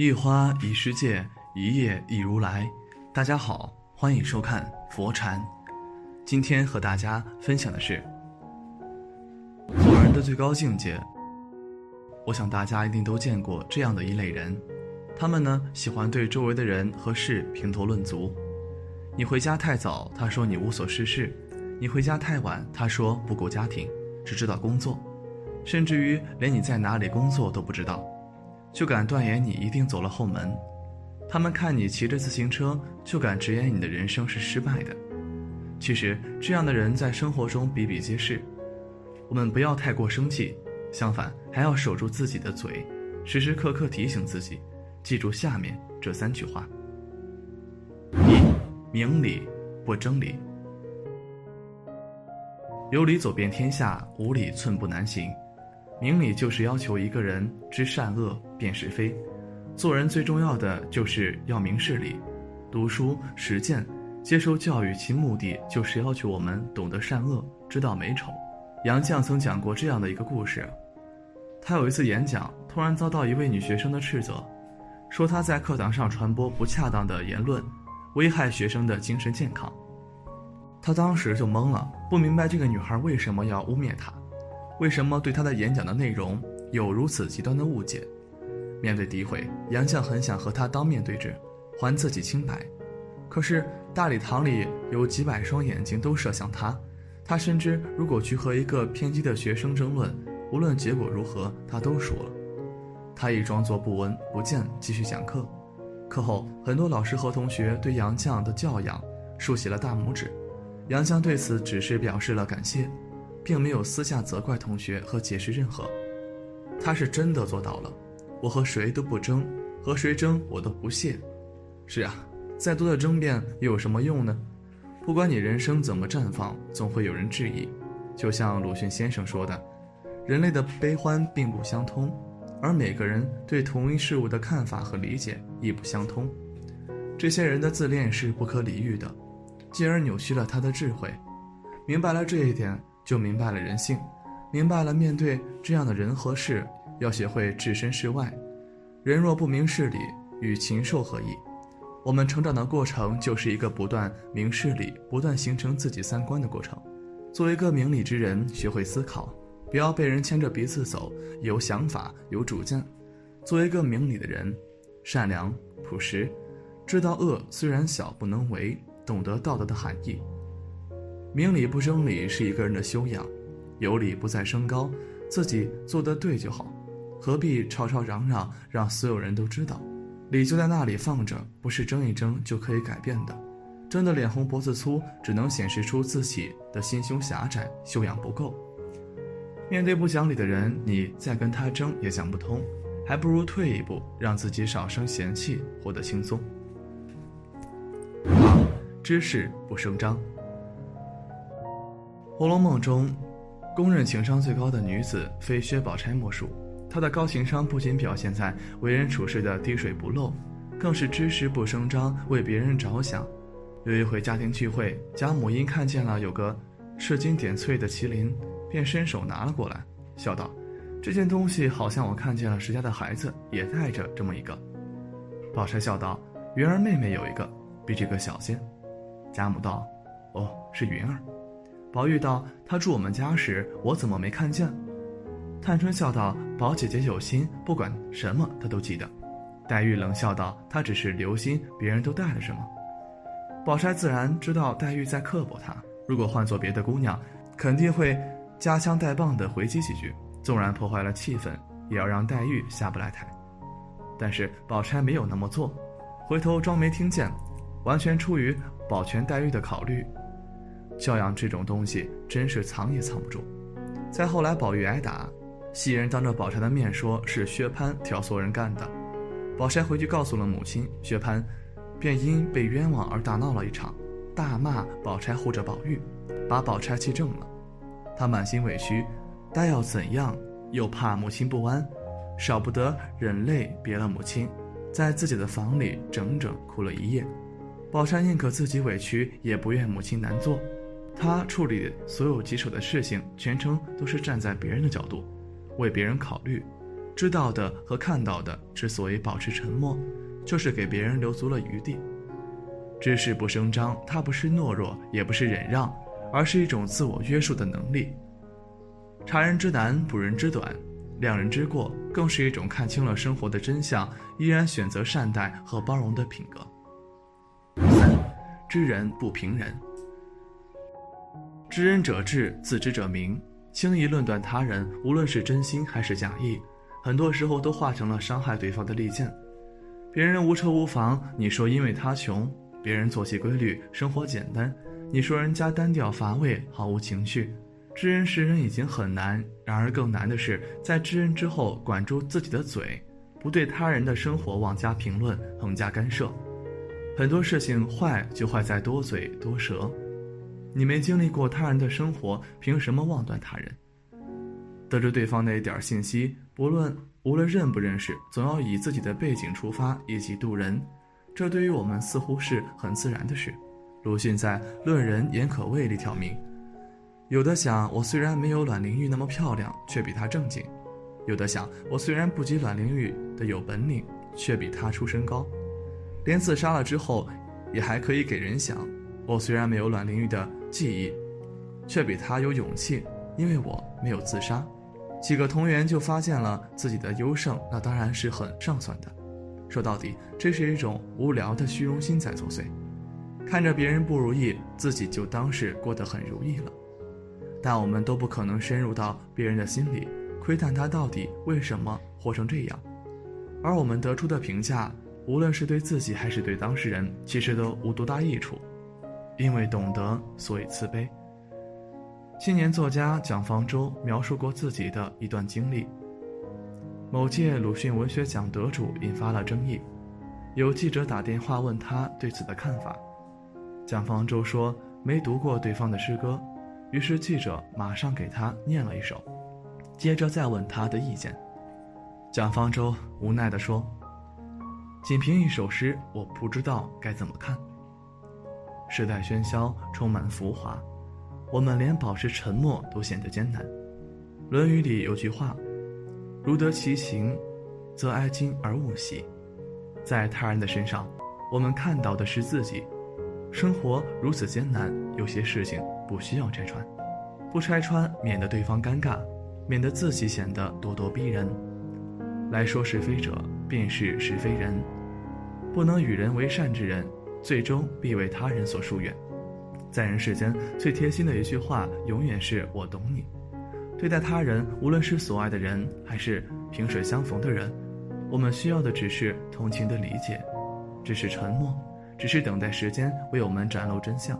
一花一世界，一叶一如来。大家好，欢迎收看佛禅。今天和大家分享的是做人的最高境界。我想大家一定都见过这样的一类人，他们呢喜欢对周围的人和事评头论足。你回家太早，他说你无所事事；你回家太晚，他说不顾家庭，只知道工作，甚至于连你在哪里工作都不知道。就敢断言你一定走了后门，他们看你骑着自行车，就敢直言你的人生是失败的。其实这样的人在生活中比比皆是，我们不要太过生气，相反还要守住自己的嘴，时时刻刻提醒自己，记住下面这三句话：一，明理不争理，有理走遍天下，无理寸步难行。明理就是要求一个人知善恶、辨是非。做人最重要的就是要明事理。读书、实践、接受教育，其目的就是要求我们懂得善恶，知道美丑。杨绛曾讲过这样的一个故事：他有一次演讲，突然遭到一位女学生的斥责，说他在课堂上传播不恰当的言论，危害学生的精神健康。他当时就懵了，不明白这个女孩为什么要污蔑他。为什么对他的演讲的内容有如此极端的误解？面对诋毁，杨绛很想和他当面对质，还自己清白。可是大礼堂里有几百双眼睛都射向他，他深知如果去和一个偏激的学生争论，无论结果如何，他都输了。他亦装作不闻不见，继续讲课。课后，很多老师和同学对杨绛的教养竖起了大拇指，杨绛对此只是表示了感谢。并没有私下责怪同学和解释任何，他是真的做到了。我和谁都不争，和谁争我都不屑。是啊，再多的争辩又有什么用呢？不管你人生怎么绽放，总会有人质疑。就像鲁迅先生说的：“人类的悲欢并不相通，而每个人对同一事物的看法和理解亦不相通。这些人的自恋是不可理喻的，进而扭曲了他的智慧。明白了这一点。”就明白了人性，明白了面对这样的人和事，要学会置身事外。人若不明事理，与禽兽何异？我们成长的过程就是一个不断明事理、不断形成自己三观的过程。做一个明理之人，学会思考，不要被人牵着鼻子走，有想法、有主见。做一个明理的人，善良、朴实，知道恶虽然小不能为，懂得道德的含义。明理不争理是一个人的修养，有理不在声高，自己做得对就好，何必吵吵嚷嚷让所有人都知道？理就在那里放着，不是争一争就可以改变的。争得脸红脖子粗，只能显示出自己的心胸狭窄，修养不够。面对不讲理的人，你再跟他争也讲不通，还不如退一步，让自己少生嫌弃，活得轻松。知事不声张。《红楼梦》中，公认情商最高的女子非薛宝钗莫属。她的高情商不仅表现在为人处事的滴水不漏，更是知识不声张，为别人着想。有一回家庭聚会，贾母因看见了有个赤金点翠的麒麟，便伸手拿了过来，笑道：“这件东西好像我看见了石家的孩子也带着这么一个。”宝钗笑道：“云儿妹妹有一个，比这个小些。”贾母道：“哦，是云儿。”宝玉道：“他住我们家时，我怎么没看见？”探春笑道：“宝姐姐有心，不管什么她都记得。”黛玉冷笑道：“她只是留心，别人都带了什么。”宝钗自然知道黛玉在刻薄她。如果换做别的姑娘，肯定会夹枪带棒的回击几句，纵然破坏了气氛，也要让黛玉下不来台。但是宝钗没有那么做，回头装没听见，完全出于保全黛玉的考虑。教养这种东西，真是藏也藏不住。再后来，宝玉挨打，袭人当着宝钗的面说是薛蟠挑唆人干的。宝钗回去告诉了母亲，薛蟠便因被冤枉而大闹了一场，大骂宝钗护着宝玉，把宝钗气正了。他满心委屈，但要怎样，又怕母亲不安，少不得忍泪别了母亲，在自己的房里整整哭了一夜。宝钗宁可自己委屈，也不愿母亲难做。他处理所有棘手的事情，全程都是站在别人的角度，为别人考虑，知道的和看到的之所以保持沉默，就是给别人留足了余地。知识不声张，它不是懦弱，也不是忍让，而是一种自我约束的能力。察人之难，补人之短，谅人之过，更是一种看清了生活的真相，依然选择善待和包容的品格。三，知人不评人。知人者智，自知者明。轻易论断他人，无论是真心还是假意，很多时候都化成了伤害对方的利剑。别人无车无房，你说因为他穷；别人作息规律，生活简单，你说人家单调乏味，毫无情趣。知人识人已经很难，然而更难的是在知人之后管住自己的嘴，不对他人的生活妄加评论、横加干涉。很多事情坏就坏在多嘴多舌。你没经历过他人的生活，凭什么妄断他人？得知对方那一点信息，不论无论认不认识，总要以自己的背景出发，以己度人，这对于我们似乎是很自然的事。鲁迅在《论人言可畏》里挑明。有的想，我虽然没有阮玲玉那么漂亮，却比她正经；有的想，我虽然不及阮玲玉的有本领，却比她出身高。连自杀了之后，也还可以给人想，我虽然没有阮玲玉的记忆，却比她有勇气，因为我没有自杀。几个同源就发现了自己的优胜，那当然是很上算的。说到底，这是一种无聊的虚荣心在作祟，看着别人不如意，自己就当是过得很如意了。但我们都不可能深入到别人的心里，窥探他到底为什么活成这样，而我们得出的评价，无论是对自己还是对当事人，其实都无多大益处。因为懂得，所以慈悲。青年作家蒋方舟描述过自己的一段经历：某届鲁迅文学奖得主引发了争议，有记者打电话问他对此的看法，蒋方舟说没读过对方的诗歌。于是记者马上给他念了一首，接着再问他的意见。蒋方舟无奈地说：“仅凭一首诗，我不知道该怎么看。时代喧嚣，充满浮华，我们连保持沉默都显得艰难。”《论语》里有句话：“如得其情，则哀今而勿喜。”在他人的身上，我们看到的是自己。生活如此艰难，有些事情。不需要拆穿，不拆穿，免得对方尴尬，免得自己显得咄咄逼人。来说是非者，便是是非人。不能与人为善之人，最终必为他人所疏远。在人世间，最贴心的一句话，永远是我懂你。对待他人，无论是所爱的人，还是萍水相逢的人，我们需要的只是同情的理解，只是沉默，只是等待时间为我们展露真相。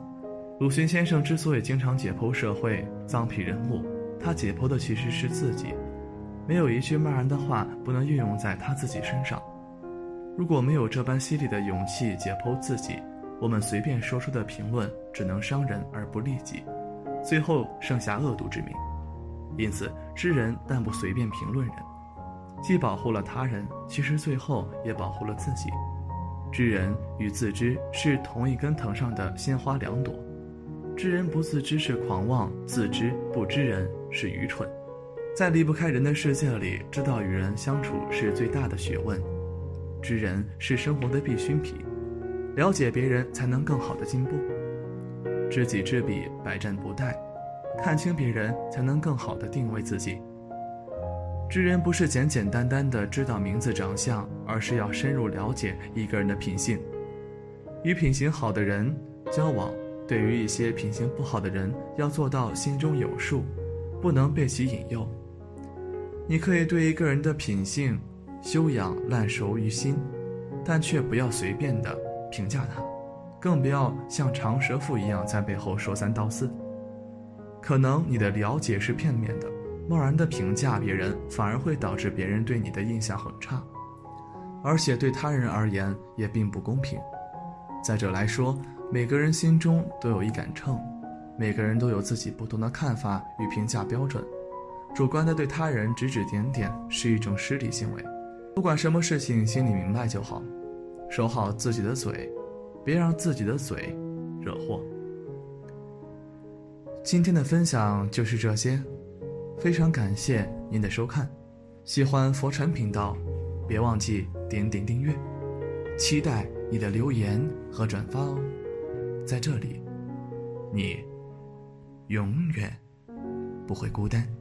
鲁迅先生之所以经常解剖社会脏痞人物，他解剖的其实是自己。没有一句骂人的话不能运用在他自己身上。如果没有这般犀利的勇气解剖自己，我们随便说出的评论只能伤人而不利己，最后剩下恶毒之名。因此，知人但不随便评论人，既保护了他人，其实最后也保护了自己。知人与自知是同一根藤上的鲜花两朵。知人不自知是狂妄，自知不知人是愚蠢。在离不开人的世界里，知道与人相处是最大的学问。知人是生活的必需品，了解别人才能更好的进步。知己知彼，百战不殆。看清别人，才能更好的定位自己。知人不是简简单单的知道名字长相，而是要深入了解一个人的品性。与品行好的人交往。对于一些品行不好的人，要做到心中有数，不能被其引诱。你可以对一个人的品性、修养烂熟于心，但却不要随便的评价他，更不要像长舌妇一样在背后说三道四。可能你的了解是片面的，贸然的评价别人，反而会导致别人对你的印象很差，而且对他人而言也并不公平。再者来说。每个人心中都有一杆秤，每个人都有自己不同的看法与评价标准，主观的对他人指指点点是一种失礼行为。不管什么事情，心里明白就好，守好自己的嘴，别让自己的嘴惹祸。今天的分享就是这些，非常感谢您的收看。喜欢佛传频道，别忘记点点订阅，期待你的留言和转发哦。在这里，你永远不会孤单。